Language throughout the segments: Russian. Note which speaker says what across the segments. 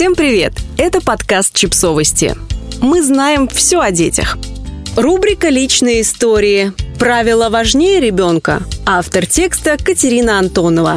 Speaker 1: Всем привет! Это подкаст «Чипсовости». Мы знаем все о детях. Рубрика «Личные истории». Правила важнее ребенка. Автор текста Катерина Антонова.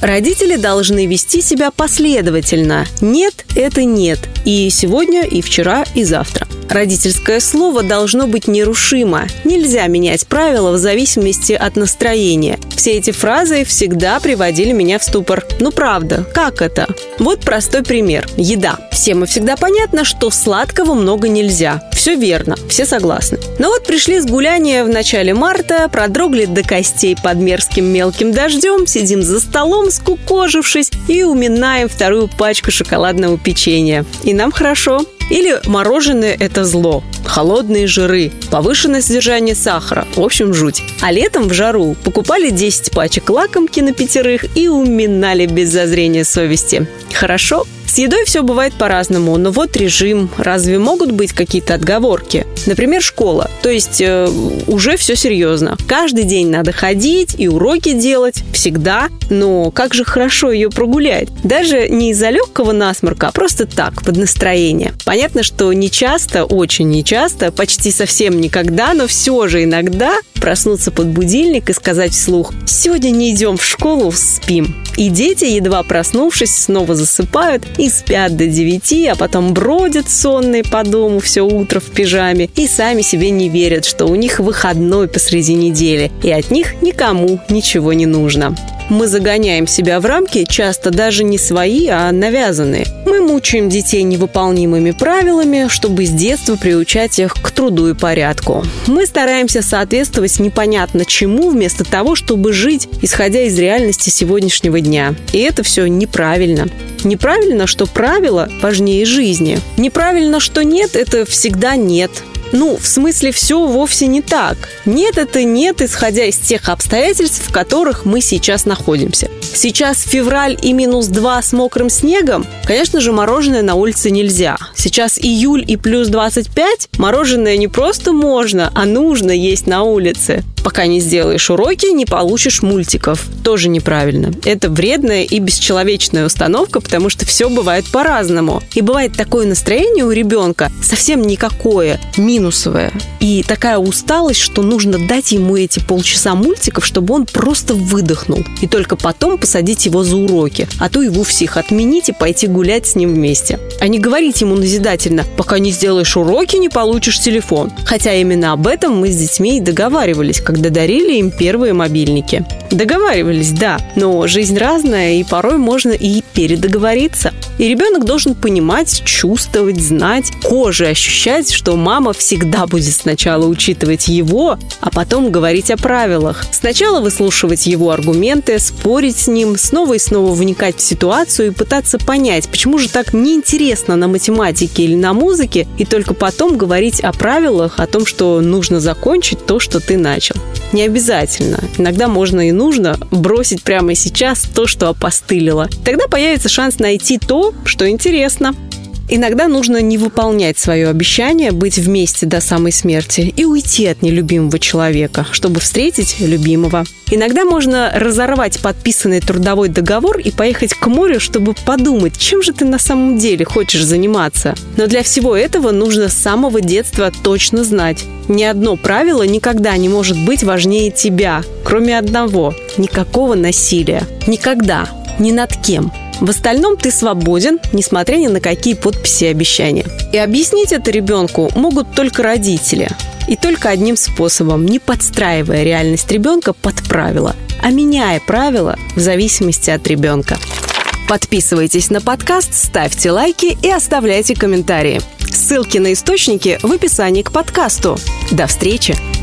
Speaker 1: Родители должны вести себя последовательно. Нет – это нет. И сегодня, и вчера, и завтра. Родительское слово должно быть нерушимо. Нельзя менять правила в зависимости от настроения. Все эти фразы всегда приводили меня в ступор. Ну правда, как это? Вот простой пример. Еда. Всем и всегда понятно, что сладкого много нельзя. Все верно, все согласны. Но вот пришли с гуляния в начале марта, продрогли до костей под мерзким мелким дождем, сидим за столом, скукожившись, и уминаем вторую пачку шоколадного печенья. И нам хорошо. Или мороженое – это зло. Холодные жиры, повышенное содержание сахара. В общем, жуть. А летом в жару покупали 10 пачек лакомки на пятерых и уминали без зазрения совести. Хорошо? С едой все бывает по-разному, но вот режим. Разве могут быть какие-то отговорки? Например, школа. То есть э, уже все серьезно. Каждый день надо ходить и уроки делать. Всегда. Но как же хорошо ее прогулять. Даже не из-за легкого насморка, а просто так, под настроение. Понятно, что не часто, очень не часто, почти совсем никогда, но все же иногда проснуться под будильник и сказать вслух «Сегодня не идем в школу, спим». И дети, едва проснувшись, снова засыпают и спят до девяти, а потом бродят сонные по дому все утро в пижаме и сами себе не верят, что у них выходной посреди недели, и от них никому ничего не нужно. Мы загоняем себя в рамки, часто даже не свои, а навязанные. Мы мучаем детей невыполнимыми правилами, чтобы с детства приучать их к труду и порядку. Мы стараемся соответствовать непонятно чему, вместо того, чтобы жить, исходя из реальности сегодняшнего дня. И это все неправильно. Неправильно, что правила важнее жизни. Неправильно, что нет, это всегда нет. Ну, в смысле, все вовсе не так. Нет, это нет, исходя из тех обстоятельств, в которых мы сейчас находимся. Сейчас февраль и минус 2 с мокрым снегом, конечно же, мороженое на улице нельзя. Сейчас июль и плюс 25, мороженое не просто можно, а нужно есть на улице. Пока не сделаешь уроки, не получишь мультиков. Тоже неправильно. Это вредная и бесчеловечная установка, потому что все бывает по-разному. И бывает такое настроение у ребенка совсем никакое, минусовое. И такая усталость, что нужно дать ему эти полчаса мультиков, чтобы он просто выдохнул. И только потом посадить его за уроки. А то и вовсе их отменить и пойти гулять с ним вместе. А не говорить ему назидательно, пока не сделаешь уроки, не получишь телефон. Хотя именно об этом мы с детьми и договаривались, дарили им первые мобильники. Договаривались, да, но жизнь разная, и порой можно и передоговориться. И ребенок должен понимать, чувствовать, знать, кожей ощущать, что мама всегда будет сначала учитывать его, а потом говорить о правилах. Сначала выслушивать его аргументы, спорить с ним, снова и снова вникать в ситуацию и пытаться понять, почему же так неинтересно на математике или на музыке, и только потом говорить о правилах, о том, что нужно закончить то, что ты начал. Не обязательно. Иногда можно и нужно бросить прямо сейчас то, что опостылило. Тогда появится шанс найти то, что интересно. Иногда нужно не выполнять свое обещание быть вместе до самой смерти и уйти от нелюбимого человека, чтобы встретить любимого. Иногда можно разорвать подписанный трудовой договор и поехать к морю, чтобы подумать, чем же ты на самом деле хочешь заниматься. Но для всего этого нужно с самого детства точно знать. Ни одно правило никогда не может быть важнее тебя, кроме одного – никакого насилия. Никогда. Ни над кем. В остальном ты свободен, несмотря ни на какие подписи и обещания. И объяснить это ребенку могут только родители. И только одним способом, не подстраивая реальность ребенка под правила, а меняя правила в зависимости от ребенка. Подписывайтесь на подкаст, ставьте лайки и оставляйте комментарии. Ссылки на источники в описании к подкасту. До встречи!